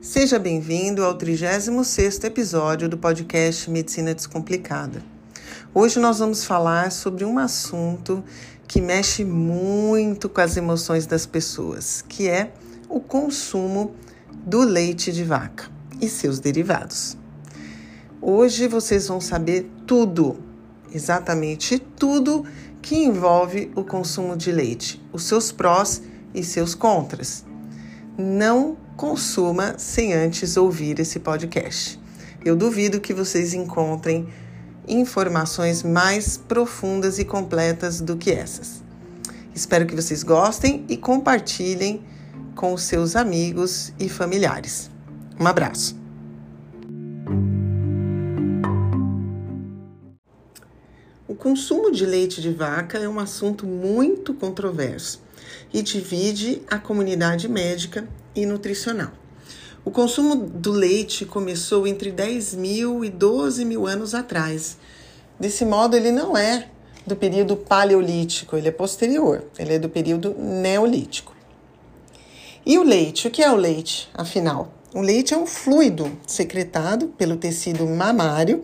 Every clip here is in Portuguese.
Seja bem-vindo ao 36º episódio do podcast Medicina Descomplicada. Hoje nós vamos falar sobre um assunto que mexe muito com as emoções das pessoas, que é o consumo do leite de vaca e seus derivados. Hoje vocês vão saber tudo, exatamente tudo que envolve o consumo de leite, os seus prós e seus contras. Não consuma sem antes ouvir esse podcast. Eu duvido que vocês encontrem informações mais profundas e completas do que essas. Espero que vocês gostem e compartilhem com seus amigos e familiares. Um abraço. Consumo de leite de vaca é um assunto muito controverso e divide a comunidade médica e nutricional. O consumo do leite começou entre 10 mil e 12 mil anos atrás. Desse modo, ele não é do período paleolítico, ele é posterior, ele é do período neolítico. E o leite? O que é o leite, afinal? O leite é um fluido secretado pelo tecido mamário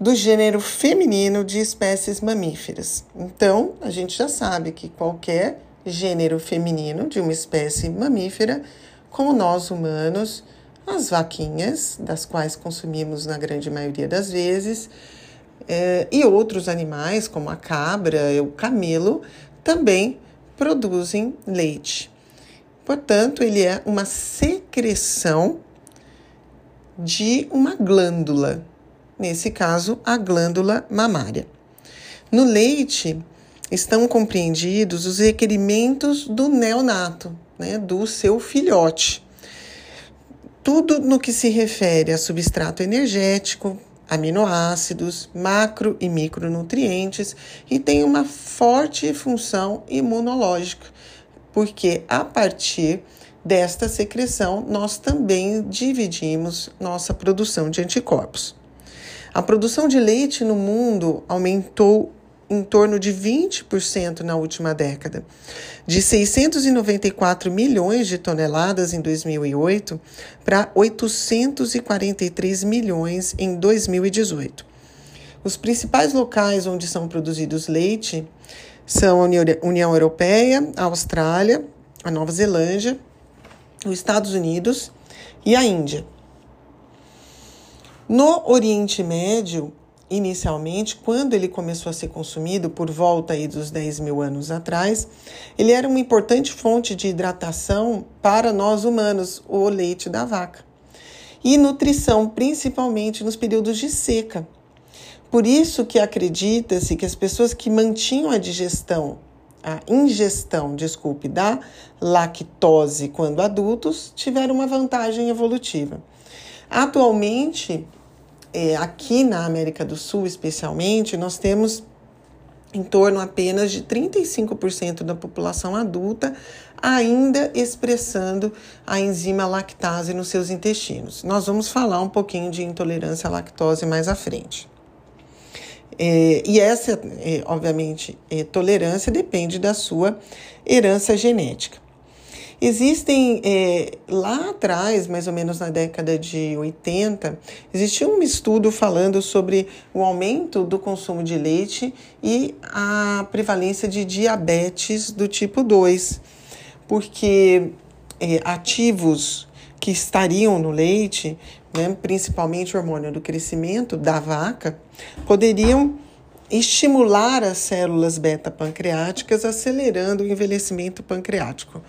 do gênero feminino de espécies mamíferas. Então, a gente já sabe que qualquer gênero feminino de uma espécie mamífera, como nós humanos, as vaquinhas, das quais consumimos na grande maioria das vezes, é, e outros animais, como a cabra, o camelo, também produzem leite. Portanto, ele é uma secreção de uma glândula, nesse caso, a glândula mamária. No leite estão compreendidos os requerimentos do neonato, né, do seu filhote. Tudo no que se refere a substrato energético, aminoácidos, macro e micronutrientes e tem uma forte função imunológica, porque a partir desta secreção nós também dividimos nossa produção de anticorpos. A produção de leite no mundo aumentou em torno de 20% na última década, de 694 milhões de toneladas em 2008 para 843 milhões em 2018. Os principais locais onde são produzidos leite são a União Europeia, a Austrália, a Nova Zelândia, os Estados Unidos e a Índia. No Oriente Médio, inicialmente, quando ele começou a ser consumido, por volta aí dos 10 mil anos atrás, ele era uma importante fonte de hidratação para nós humanos, o leite da vaca. E nutrição, principalmente nos períodos de seca. Por isso que acredita-se que as pessoas que mantinham a digestão, a ingestão, desculpe, da lactose quando adultos, tiveram uma vantagem evolutiva. Atualmente, é, aqui na América do Sul, especialmente, nós temos em torno apenas de 35% da população adulta ainda expressando a enzima lactase nos seus intestinos. Nós vamos falar um pouquinho de intolerância à lactose mais à frente. É, e essa, é, obviamente, é, tolerância depende da sua herança genética. Existem, é, lá atrás, mais ou menos na década de 80, existia um estudo falando sobre o aumento do consumo de leite e a prevalência de diabetes do tipo 2, porque é, ativos que estariam no leite, né, principalmente o hormônio do crescimento da vaca, poderiam estimular as células beta-pancreáticas, acelerando o envelhecimento pancreático.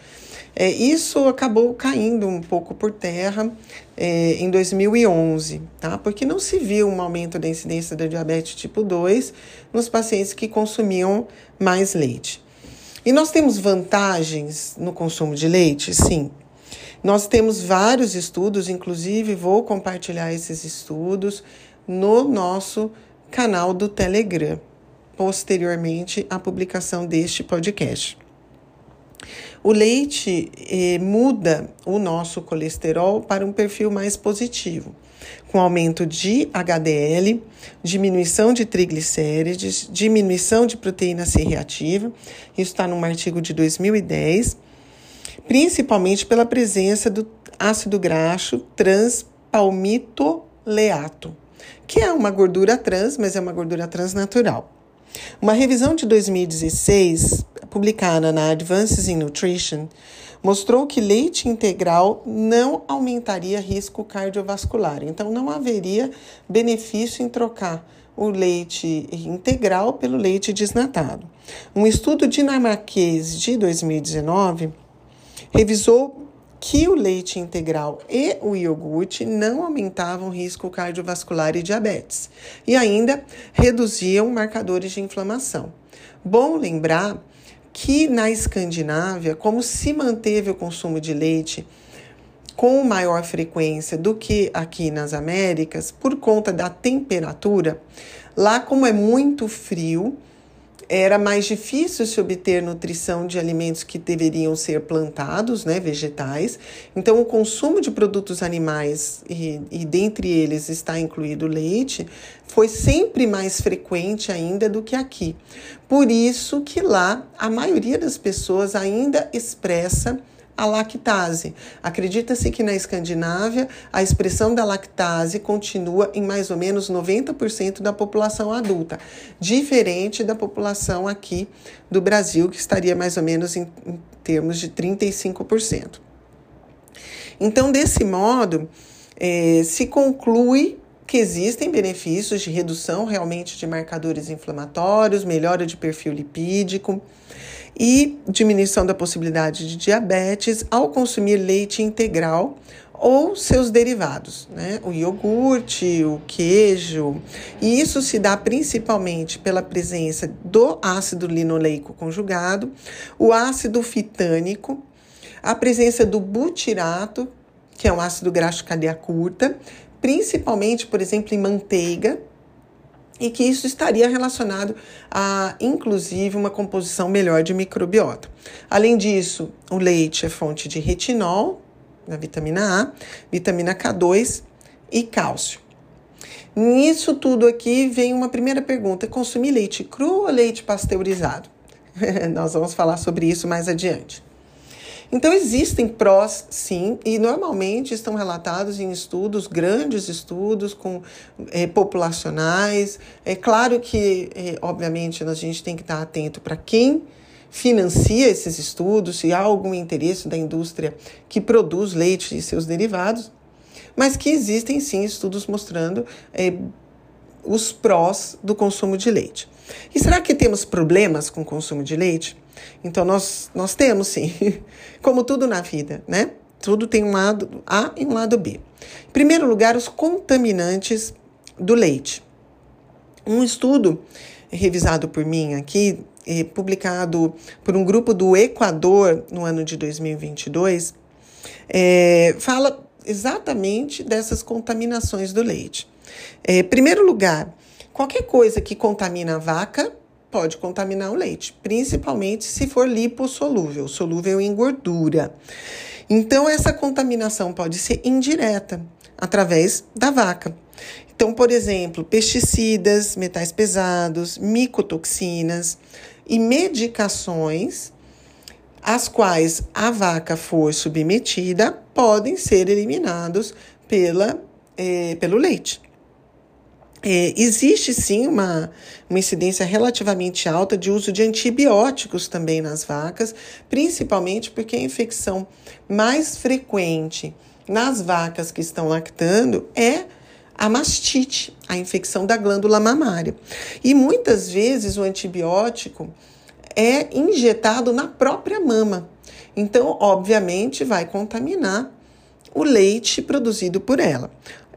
É, isso acabou caindo um pouco por terra é, em 2011, tá? Porque não se viu um aumento da incidência da diabetes tipo 2 nos pacientes que consumiam mais leite. E nós temos vantagens no consumo de leite? Sim. Nós temos vários estudos, inclusive vou compartilhar esses estudos no nosso canal do Telegram, posteriormente à publicação deste podcast. O leite eh, muda o nosso colesterol para um perfil mais positivo. com aumento de HDL, diminuição de triglicérides, diminuição de proteína C reativa. Isso está num artigo de 2010, principalmente pela presença do ácido graxo transpalmitoleato, que é uma gordura trans, mas é uma gordura trans natural. Uma revisão de 2016, publicada na Advances in Nutrition, mostrou que leite integral não aumentaria risco cardiovascular. Então, não haveria benefício em trocar o leite integral pelo leite desnatado. Um estudo dinamarquês de 2019 revisou que o leite integral e o iogurte não aumentavam risco cardiovascular e diabetes e ainda reduziam marcadores de inflamação. Bom lembrar que na Escandinávia, como se manteve o consumo de leite com maior frequência do que aqui nas Américas, por conta da temperatura, lá como é muito frio, era mais difícil se obter nutrição de alimentos que deveriam ser plantados, né, vegetais. Então, o consumo de produtos animais, e, e dentre eles está incluído leite, foi sempre mais frequente ainda do que aqui. Por isso que lá a maioria das pessoas ainda expressa a lactase. Acredita-se que na Escandinávia a expressão da lactase continua em mais ou menos 90% da população adulta, diferente da população aqui do Brasil, que estaria mais ou menos em, em termos de 35%. Então, desse modo, eh, se conclui que existem benefícios de redução realmente de marcadores inflamatórios, melhora de perfil lipídico e diminuição da possibilidade de diabetes ao consumir leite integral ou seus derivados, né? O iogurte, o queijo. E isso se dá principalmente pela presença do ácido linoleico conjugado, o ácido fitânico, a presença do butirato, que é um ácido graxo cadeia curta, principalmente, por exemplo, em manteiga, e que isso estaria relacionado a, inclusive, uma composição melhor de microbiota. Além disso, o leite é fonte de retinol, da vitamina A, vitamina K2 e cálcio. Nisso tudo aqui vem uma primeira pergunta: consumir leite cru ou leite pasteurizado? Nós vamos falar sobre isso mais adiante. Então, existem prós, sim, e normalmente estão relatados em estudos, grandes estudos com é, populacionais. É claro que, é, obviamente, a gente tem que estar atento para quem financia esses estudos, se há algum interesse da indústria que produz leite e seus derivados, mas que existem sim estudos mostrando é, os prós do consumo de leite. E será que temos problemas com o consumo de leite? Então, nós, nós temos sim, como tudo na vida, né? Tudo tem um lado A e um lado B. Em primeiro lugar, os contaminantes do leite. Um estudo revisado por mim aqui, publicado por um grupo do Equador no ano de 2022, é, fala exatamente dessas contaminações do leite. É, primeiro lugar, qualquer coisa que contamina a vaca pode contaminar o leite, principalmente se for lipossolúvel, solúvel em gordura. Então, essa contaminação pode ser indireta, através da vaca. Então, por exemplo, pesticidas, metais pesados, micotoxinas e medicações às quais a vaca for submetida podem ser eliminados pela, eh, pelo leite. É, existe sim uma, uma incidência relativamente alta de uso de antibióticos também nas vacas, principalmente porque a infecção mais frequente nas vacas que estão lactando é a mastite, a infecção da glândula mamária. E muitas vezes o antibiótico é injetado na própria mama. Então, obviamente, vai contaminar o leite produzido por ela.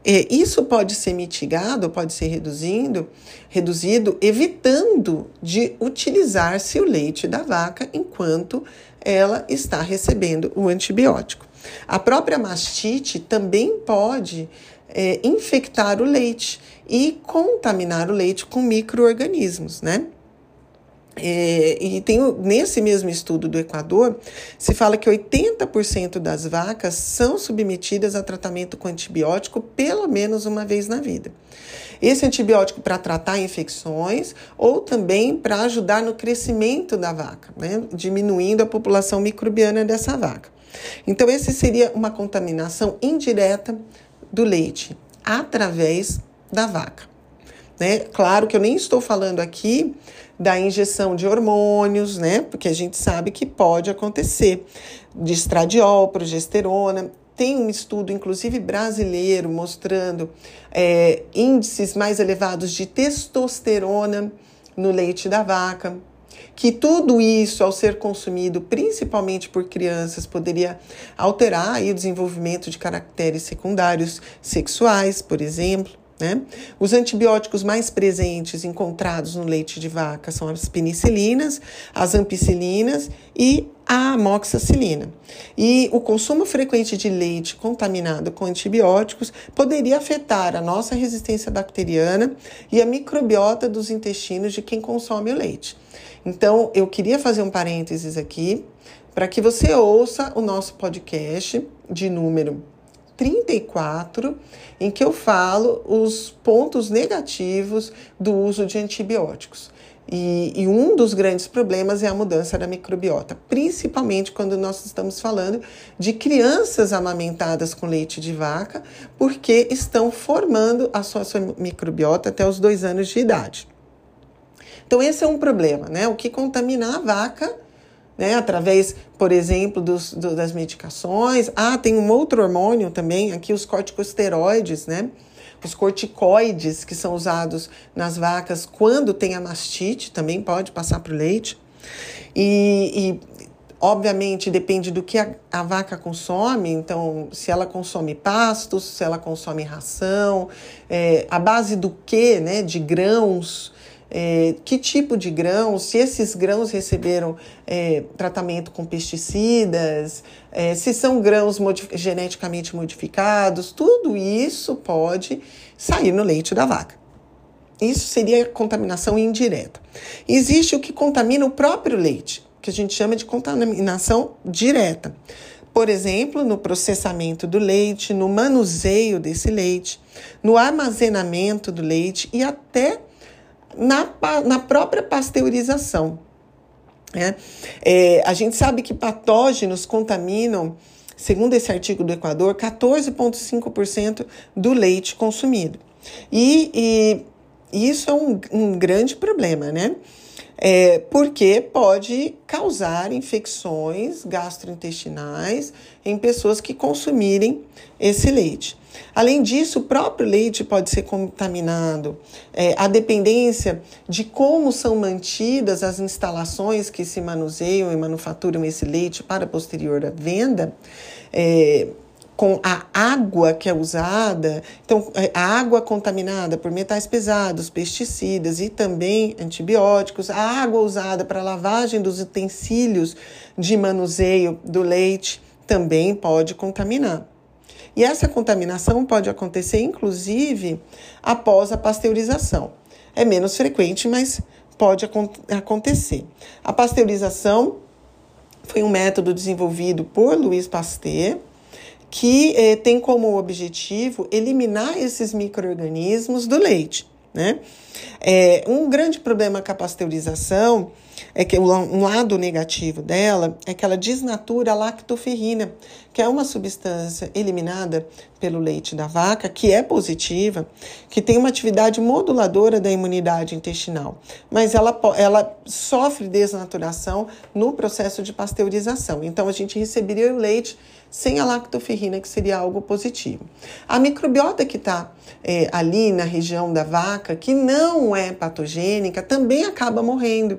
É, isso pode ser mitigado, pode ser reduzindo, reduzido, evitando de utilizar-se o leite da vaca enquanto ela está recebendo o antibiótico. A própria mastite também pode é, infectar o leite e contaminar o leite com micro-organismos, né? É, e tem, nesse mesmo estudo do Equador, se fala que 80% das vacas são submetidas a tratamento com antibiótico pelo menos uma vez na vida. Esse antibiótico para tratar infecções ou também para ajudar no crescimento da vaca, né? diminuindo a população microbiana dessa vaca. Então, esse seria uma contaminação indireta do leite através da vaca. Né? Claro que eu nem estou falando aqui da injeção de hormônios, né? Porque a gente sabe que pode acontecer de estradiol, progesterona. Tem um estudo, inclusive brasileiro, mostrando é, índices mais elevados de testosterona no leite da vaca. Que tudo isso, ao ser consumido principalmente por crianças, poderia alterar o desenvolvimento de caracteres secundários sexuais, por exemplo. Né? Os antibióticos mais presentes encontrados no leite de vaca são as penicilinas, as ampicilinas e a amoxicilina. E o consumo frequente de leite contaminado com antibióticos poderia afetar a nossa resistência bacteriana e a microbiota dos intestinos de quem consome o leite. Então, eu queria fazer um parênteses aqui para que você ouça o nosso podcast de número 34, em que eu falo os pontos negativos do uso de antibióticos. E, e, um dos grandes problemas é a mudança da microbiota, principalmente quando nós estamos falando de crianças amamentadas com leite de vaca, porque estão formando a sua, sua microbiota até os dois anos de idade. Então, esse é um problema, né? O que contaminar a vaca né, através, por exemplo, dos, do, das medicações. Ah, tem um outro hormônio também, aqui os corticosteroides, né? Os corticoides que são usados nas vacas quando tem a mastite, também pode passar para o leite. E, e, obviamente, depende do que a, a vaca consome. Então, se ela consome pastos, se ela consome ração, é, a base do que, né? De grãos, é, que tipo de grãos, se esses grãos receberam é, tratamento com pesticidas, é, se são grãos geneticamente modificados, tudo isso pode sair no leite da vaca. Isso seria contaminação indireta. Existe o que contamina o próprio leite, que a gente chama de contaminação direta. Por exemplo, no processamento do leite, no manuseio desse leite, no armazenamento do leite e até na, na própria pasteurização. Né? É, a gente sabe que patógenos contaminam, segundo esse artigo do Equador, 14,5% do leite consumido. E, e isso é um, um grande problema, né? É, porque pode causar infecções gastrointestinais em pessoas que consumirem esse leite. Além disso, o próprio leite pode ser contaminado. É, a dependência de como são mantidas as instalações que se manuseiam e manufaturam esse leite para posterior à venda, é, com a água que é usada, então é, a água contaminada por metais pesados, pesticidas e também antibióticos, a água usada para lavagem dos utensílios de manuseio do leite também pode contaminar. E essa contaminação pode acontecer inclusive após a pasteurização. É menos frequente, mas pode acontecer. A pasteurização foi um método desenvolvido por Louis Pasteur que eh, tem como objetivo eliminar esses micro-organismos do leite. Né? É, um grande problema com a pasteurização é que um lado negativo dela é que ela desnatura a lactoferrina, que é uma substância eliminada pelo leite da vaca, que é positiva, que tem uma atividade moduladora da imunidade intestinal, mas ela, ela sofre desnaturação no processo de pasteurização. Então a gente receberia o leite sem a lactoferrina, que seria algo positivo. A microbiota que está é, ali na região da vaca, que não é patogênica, também acaba morrendo.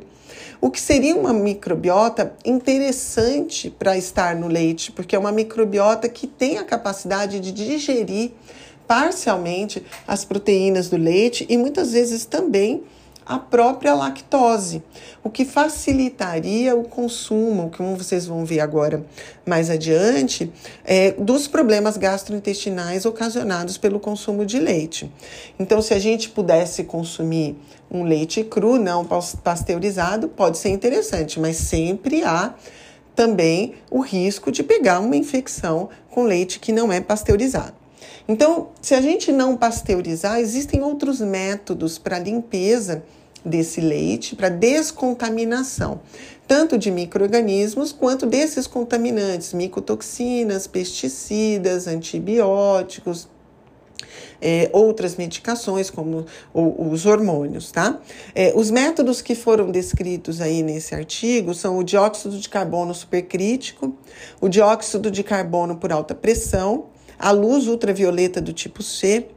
O que seria uma microbiota interessante para estar no leite, porque é uma microbiota que tem a capacidade de digerir parcialmente as proteínas do leite e muitas vezes também a própria lactose, o que facilitaria o consumo, como vocês vão ver agora mais adiante, é, dos problemas gastrointestinais ocasionados pelo consumo de leite. Então, se a gente pudesse consumir um leite cru, não pasteurizado, pode ser interessante, mas sempre há também o risco de pegar uma infecção com leite que não é pasteurizado. Então, se a gente não pasteurizar, existem outros métodos para limpeza desse leite, para descontaminação, tanto de micro-organismos quanto desses contaminantes, micotoxinas, pesticidas, antibióticos, é, outras medicações, como os hormônios, tá? É, os métodos que foram descritos aí nesse artigo são o dióxido de carbono supercrítico, o dióxido de carbono por alta pressão, a luz ultravioleta do tipo C,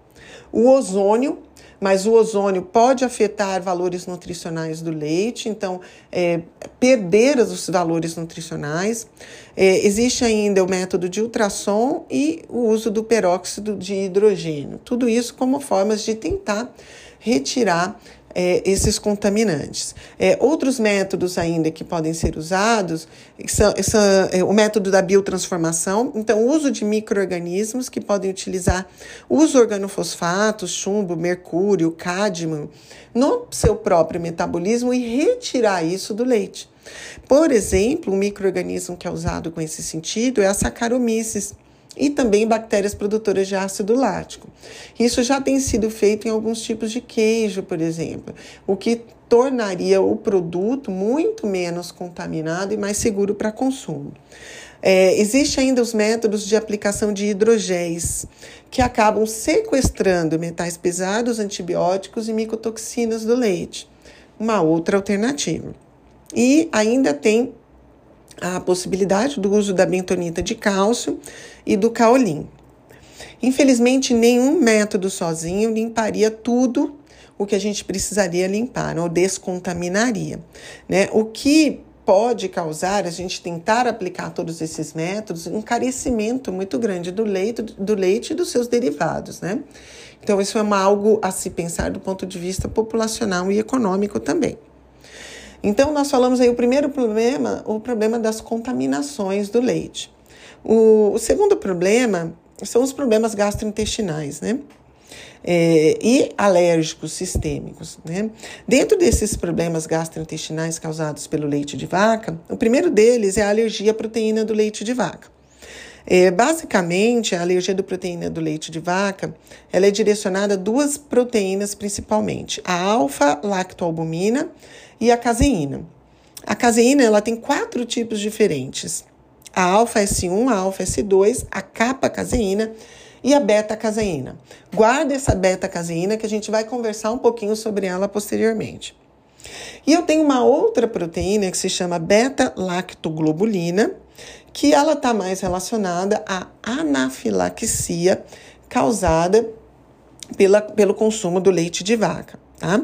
o ozônio, mas o ozônio pode afetar valores nutricionais do leite, então é, perder os valores nutricionais. É, existe ainda o método de ultrassom e o uso do peróxido de hidrogênio. Tudo isso como formas de tentar retirar é, esses contaminantes. É, outros métodos ainda que podem ser usados são, são é, o método da biotransformação, então o uso de micro-organismos que podem utilizar os organofosfatos, chumbo, mercúrio, cádmio, no seu próprio metabolismo e retirar isso do leite. Por exemplo, um microorganismo que é usado com esse sentido é a Saccharomyces, e também bactérias produtoras de ácido lático. Isso já tem sido feito em alguns tipos de queijo, por exemplo, o que tornaria o produto muito menos contaminado e mais seguro para consumo. É, Existem ainda os métodos de aplicação de hidrogéis, que acabam sequestrando metais pesados, antibióticos e micotoxinas do leite. Uma outra alternativa. E ainda tem a possibilidade do uso da bentonita de cálcio e do caolim. Infelizmente, nenhum método sozinho limparia tudo o que a gente precisaria limpar ou descontaminaria. Né? O que pode causar a gente tentar aplicar todos esses métodos um encarecimento muito grande do leite, do leite e dos seus derivados, né? Então, isso é uma, algo a se pensar do ponto de vista populacional e econômico também. Então, nós falamos aí o primeiro problema, o problema das contaminações do leite. O, o segundo problema são os problemas gastrointestinais, né? É, e alérgicos sistêmicos. Né? Dentro desses problemas gastrointestinais causados pelo leite de vaca, o primeiro deles é a alergia à proteína do leite de vaca. É, basicamente, a alergia da proteína do leite de vaca ela é direcionada a duas proteínas principalmente, a alfa-lactoalbumina e a caseína. A caseína ela tem quatro tipos diferentes: a alfa-S1, a alfa-S2, a capa-caseína e a beta-caseína. Guarda essa beta-caseína que a gente vai conversar um pouquinho sobre ela posteriormente. E eu tenho uma outra proteína que se chama beta-lactoglobulina, que ela está mais relacionada à anafilaxia causada pela, pelo consumo do leite de vaca. Tá?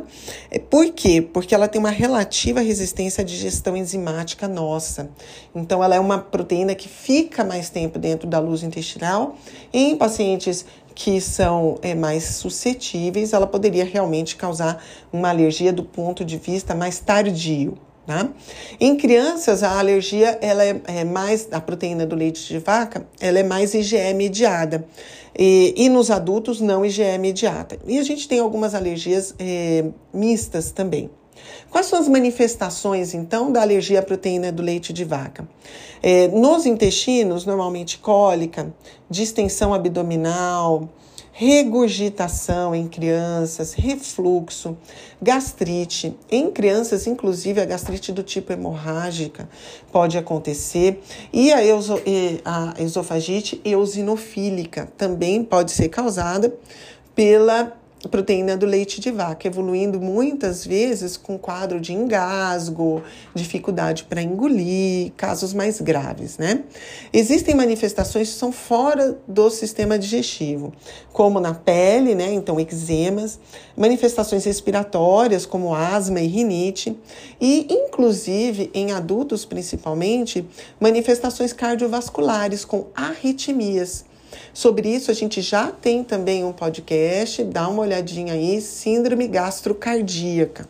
É, por quê? Porque ela tem uma relativa resistência à digestão enzimática nossa. Então, ela é uma proteína que fica mais tempo dentro da luz intestinal. Em pacientes que são é, mais suscetíveis, ela poderia realmente causar uma alergia do ponto de vista mais tardio. Tá? Em crianças, a alergia ela é, é, mais a proteína do leite de vaca, ela é mais IgE mediada. E, e nos adultos, não IgE mediada. E a gente tem algumas alergias é, mistas também. Quais são as manifestações, então, da alergia à proteína do leite de vaca? É, nos intestinos, normalmente cólica, distensão abdominal, regurgitação em crianças, refluxo, gastrite. Em crianças, inclusive, a gastrite do tipo hemorrágica pode acontecer. E a, exo, a esofagite eosinofílica também pode ser causada pela proteína do leite de vaca, evoluindo muitas vezes com quadro de engasgo, dificuldade para engolir, casos mais graves, né? Existem manifestações que são fora do sistema digestivo, como na pele, né? Então, eczemas, manifestações respiratórias, como asma e rinite, e inclusive em adultos principalmente, manifestações cardiovasculares com arritmias. Sobre isso, a gente já tem também um podcast, dá uma olhadinha aí, síndrome gastrocardíaca.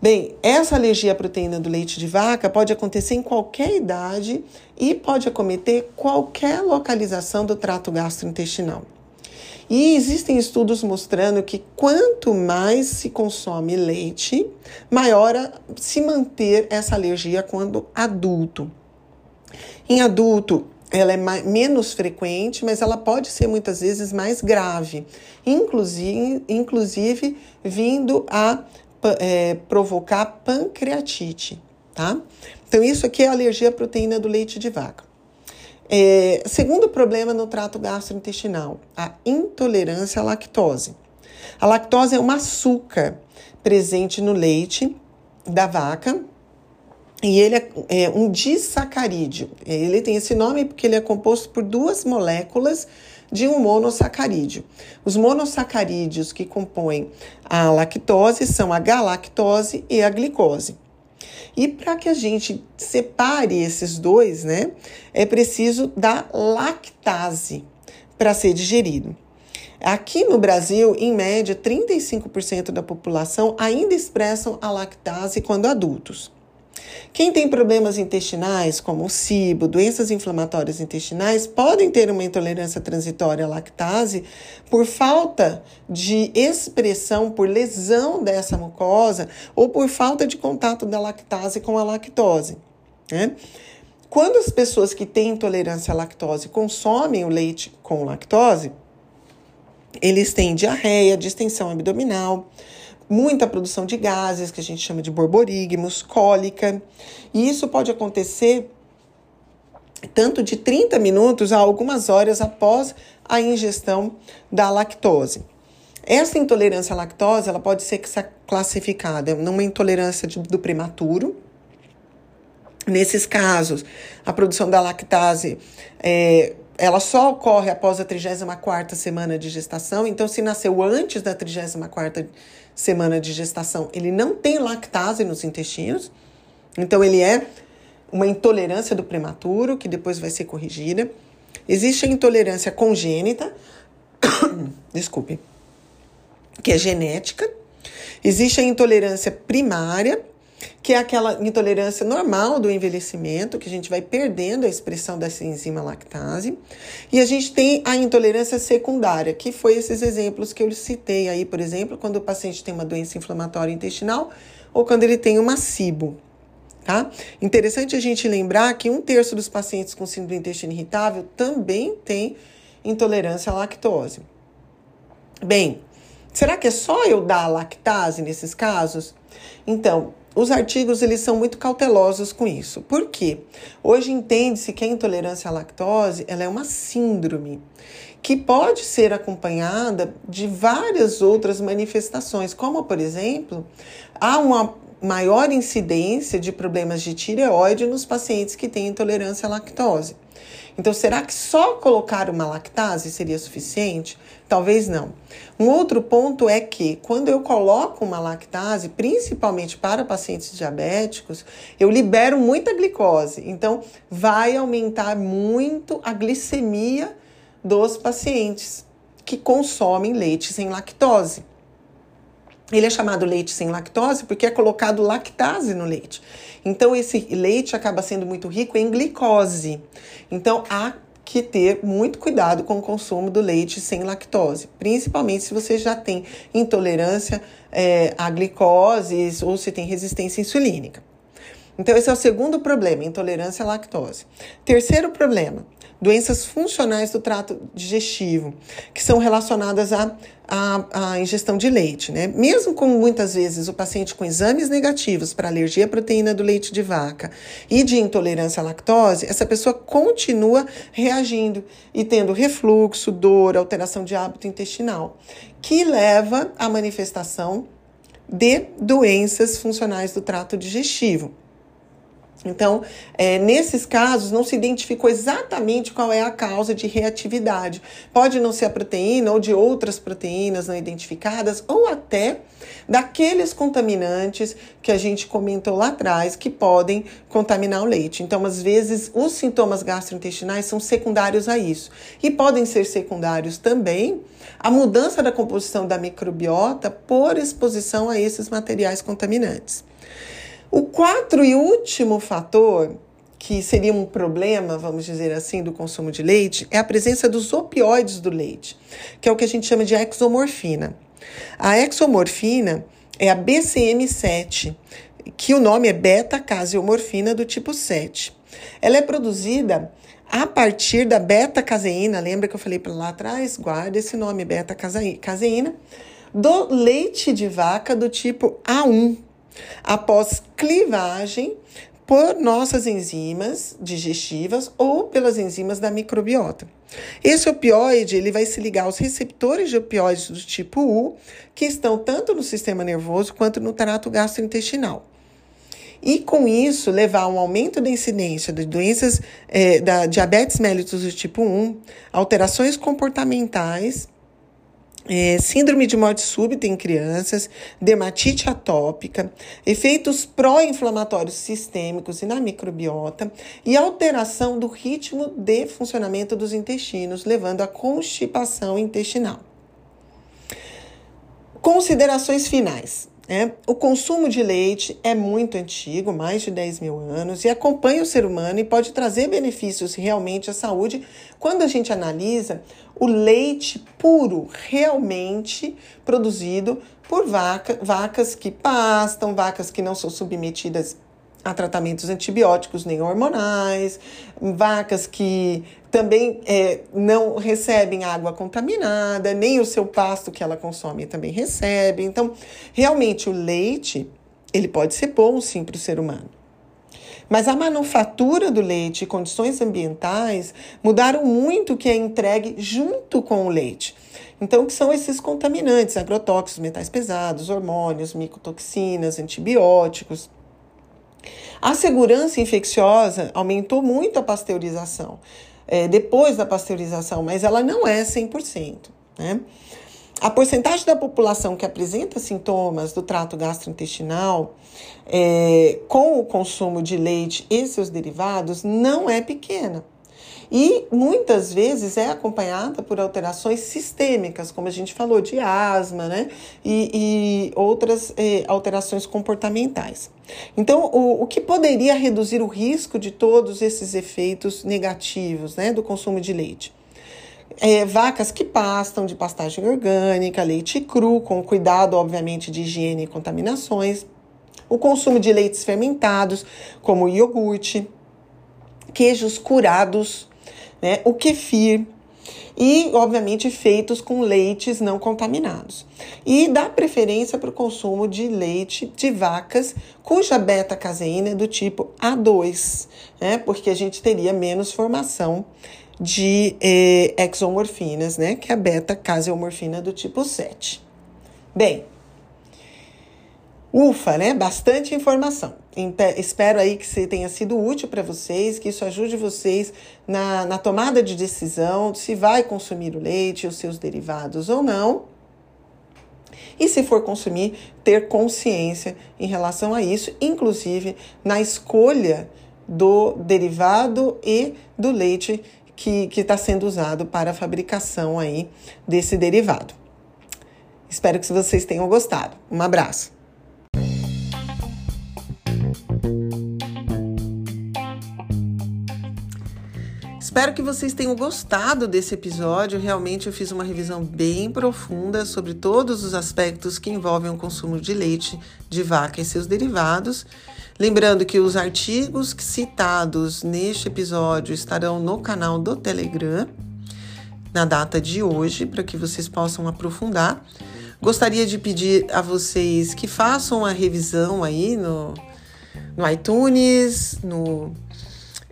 Bem, essa alergia à proteína do leite de vaca pode acontecer em qualquer idade e pode acometer qualquer localização do trato gastrointestinal. E existem estudos mostrando que quanto mais se consome leite, maior se manter essa alergia quando adulto. Em adulto, ela é mais, menos frequente, mas ela pode ser muitas vezes mais grave, inclusive, inclusive vindo a é, provocar pancreatite, tá? Então, isso aqui é alergia à proteína do leite de vaca. É, segundo problema no trato gastrointestinal, a intolerância à lactose. A lactose é um açúcar presente no leite da vaca e ele é, é um disacarídeo. Ele tem esse nome porque ele é composto por duas moléculas de um monossacarídeo. Os monossacarídeos que compõem a lactose são a galactose e a glicose. E para que a gente separe esses dois, né, é preciso da lactase para ser digerido. Aqui no Brasil, em média, 35% da população ainda expressam a lactase quando adultos. Quem tem problemas intestinais, como o cibo, doenças inflamatórias intestinais, podem ter uma intolerância transitória à lactase por falta de expressão, por lesão dessa mucosa ou por falta de contato da lactase com a lactose. Né? Quando as pessoas que têm intolerância à lactose consomem o leite com lactose, eles têm diarreia, distensão abdominal, muita produção de gases, que a gente chama de borborigmos, cólica. E isso pode acontecer tanto de 30 minutos a algumas horas após a ingestão da lactose. Essa intolerância à lactose ela pode ser classificada numa intolerância de, do prematuro. Nesses casos, a produção da lactase é, ela só ocorre após a 34ª semana de gestação. Então, se nasceu antes da 34ª semana de gestação, ele não tem lactase nos intestinos, então ele é uma intolerância do prematuro, que depois vai ser corrigida. Existe a intolerância congênita, desculpe, que é genética. Existe a intolerância primária, que é aquela intolerância normal do envelhecimento, que a gente vai perdendo a expressão dessa enzima lactase. E a gente tem a intolerância secundária, que foi esses exemplos que eu citei aí, por exemplo, quando o paciente tem uma doença inflamatória intestinal ou quando ele tem uma SIBO. Tá? Interessante a gente lembrar que um terço dos pacientes com síndrome do intestino irritável também tem intolerância à lactose. Bem, será que é só eu dar lactase nesses casos? Então, os artigos eles são muito cautelosos com isso. Por quê? Hoje entende-se que a intolerância à lactose ela é uma síndrome que pode ser acompanhada de várias outras manifestações, como por exemplo, há uma maior incidência de problemas de tireoide nos pacientes que têm intolerância à lactose. Então, será que só colocar uma lactase seria suficiente? Talvez não. Um outro ponto é que, quando eu coloco uma lactase, principalmente para pacientes diabéticos, eu libero muita glicose. Então, vai aumentar muito a glicemia dos pacientes que consomem leite sem lactose. Ele é chamado leite sem lactose porque é colocado lactase no leite. Então, esse leite acaba sendo muito rico em glicose. Então, há que ter muito cuidado com o consumo do leite sem lactose, principalmente se você já tem intolerância é, à glicose ou se tem resistência insulínica. Então, esse é o segundo problema, intolerância à lactose. Terceiro problema, doenças funcionais do trato digestivo, que são relacionadas à, à, à, ingestão de leite. Né? Mesmo com muitas vezes o paciente com exames negativos para alergia à proteína do leite de vaca e de intolerância à lactose, essa pessoa continua reagindo e tendo refluxo, dor, alteração de hábito intestinal, que leva à manifestação de doenças funcionais do trato digestivo. Então, é, nesses casos, não se identificou exatamente qual é a causa de reatividade. Pode não ser a proteína ou de outras proteínas não identificadas, ou até daqueles contaminantes que a gente comentou lá atrás que podem contaminar o leite. Então, às vezes, os sintomas gastrointestinais são secundários a isso. E podem ser secundários também a mudança da composição da microbiota por exposição a esses materiais contaminantes. O quarto e último fator, que seria um problema, vamos dizer assim, do consumo de leite, é a presença dos opioides do leite, que é o que a gente chama de exomorfina. A exomorfina é a BCM7, que o nome é beta-caseomorfina do tipo 7. Ela é produzida a partir da beta-caseína, lembra que eu falei para lá atrás? Guarda esse nome, beta-caseína, do leite de vaca do tipo A1, após clivagem por nossas enzimas digestivas ou pelas enzimas da microbiota. Esse opioide ele vai se ligar aos receptores de opioides do tipo U, que estão tanto no sistema nervoso quanto no trato gastrointestinal. E com isso levar a um aumento da incidência de doenças é, da diabetes mellitus do tipo 1, alterações comportamentais é, síndrome de morte súbita em crianças, dermatite atópica, efeitos pró-inflamatórios sistêmicos e na microbiota e alteração do ritmo de funcionamento dos intestinos, levando à constipação intestinal. Considerações finais. É, o consumo de leite é muito antigo, mais de 10 mil anos, e acompanha o ser humano e pode trazer benefícios realmente à saúde. Quando a gente analisa o leite puro, realmente produzido por vaca, vacas que pastam, vacas que não são submetidas a tratamentos antibióticos nem hormonais, vacas que também é, não recebem água contaminada, nem o seu pasto que ela consome também recebe. Então, realmente o leite, ele pode ser bom sim para o ser humano. Mas a manufatura do leite e condições ambientais mudaram muito o que é entregue junto com o leite. Então, o que são esses contaminantes, agrotóxicos, metais pesados, hormônios, micotoxinas, antibióticos. A segurança infecciosa aumentou muito a pasteurização, é, depois da pasteurização, mas ela não é 100%. Né? A porcentagem da população que apresenta sintomas do trato gastrointestinal é, com o consumo de leite e seus derivados não é pequena. E muitas vezes é acompanhada por alterações sistêmicas, como a gente falou, de asma, né? E, e outras eh, alterações comportamentais. Então, o, o que poderia reduzir o risco de todos esses efeitos negativos, né, do consumo de leite? É, vacas que pastam de pastagem orgânica, leite cru, com cuidado, obviamente, de higiene e contaminações. O consumo de leites fermentados, como iogurte, queijos curados, né, o kefir e, obviamente, feitos com leites não contaminados. E dá preferência para o consumo de leite de vacas cuja beta-caseína é do tipo A2, né, porque a gente teria menos formação de eh, exomorfinas, né, que é a beta-caseomorfina do tipo 7. Bem, Ufa, né? Bastante informação. Espero aí que tenha sido útil para vocês, que isso ajude vocês na, na tomada de decisão se vai consumir o leite, os seus derivados ou não. E se for consumir, ter consciência em relação a isso, inclusive na escolha do derivado e do leite que está sendo usado para a fabricação aí desse derivado. Espero que vocês tenham gostado. Um abraço. Espero que vocês tenham gostado desse episódio. Realmente eu fiz uma revisão bem profunda sobre todos os aspectos que envolvem o consumo de leite de vaca e seus derivados. Lembrando que os artigos citados neste episódio estarão no canal do Telegram na data de hoje, para que vocês possam aprofundar. Gostaria de pedir a vocês que façam a revisão aí no, no iTunes, no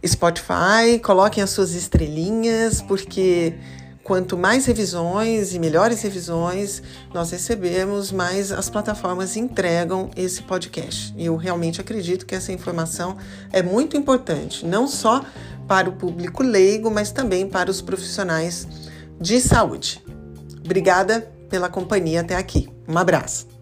Spotify, coloquem as suas estrelinhas, porque quanto mais revisões e melhores revisões nós recebemos, mais as plataformas entregam esse podcast. E eu realmente acredito que essa informação é muito importante, não só para o público leigo, mas também para os profissionais de saúde. Obrigada pela companhia até aqui. Um abraço.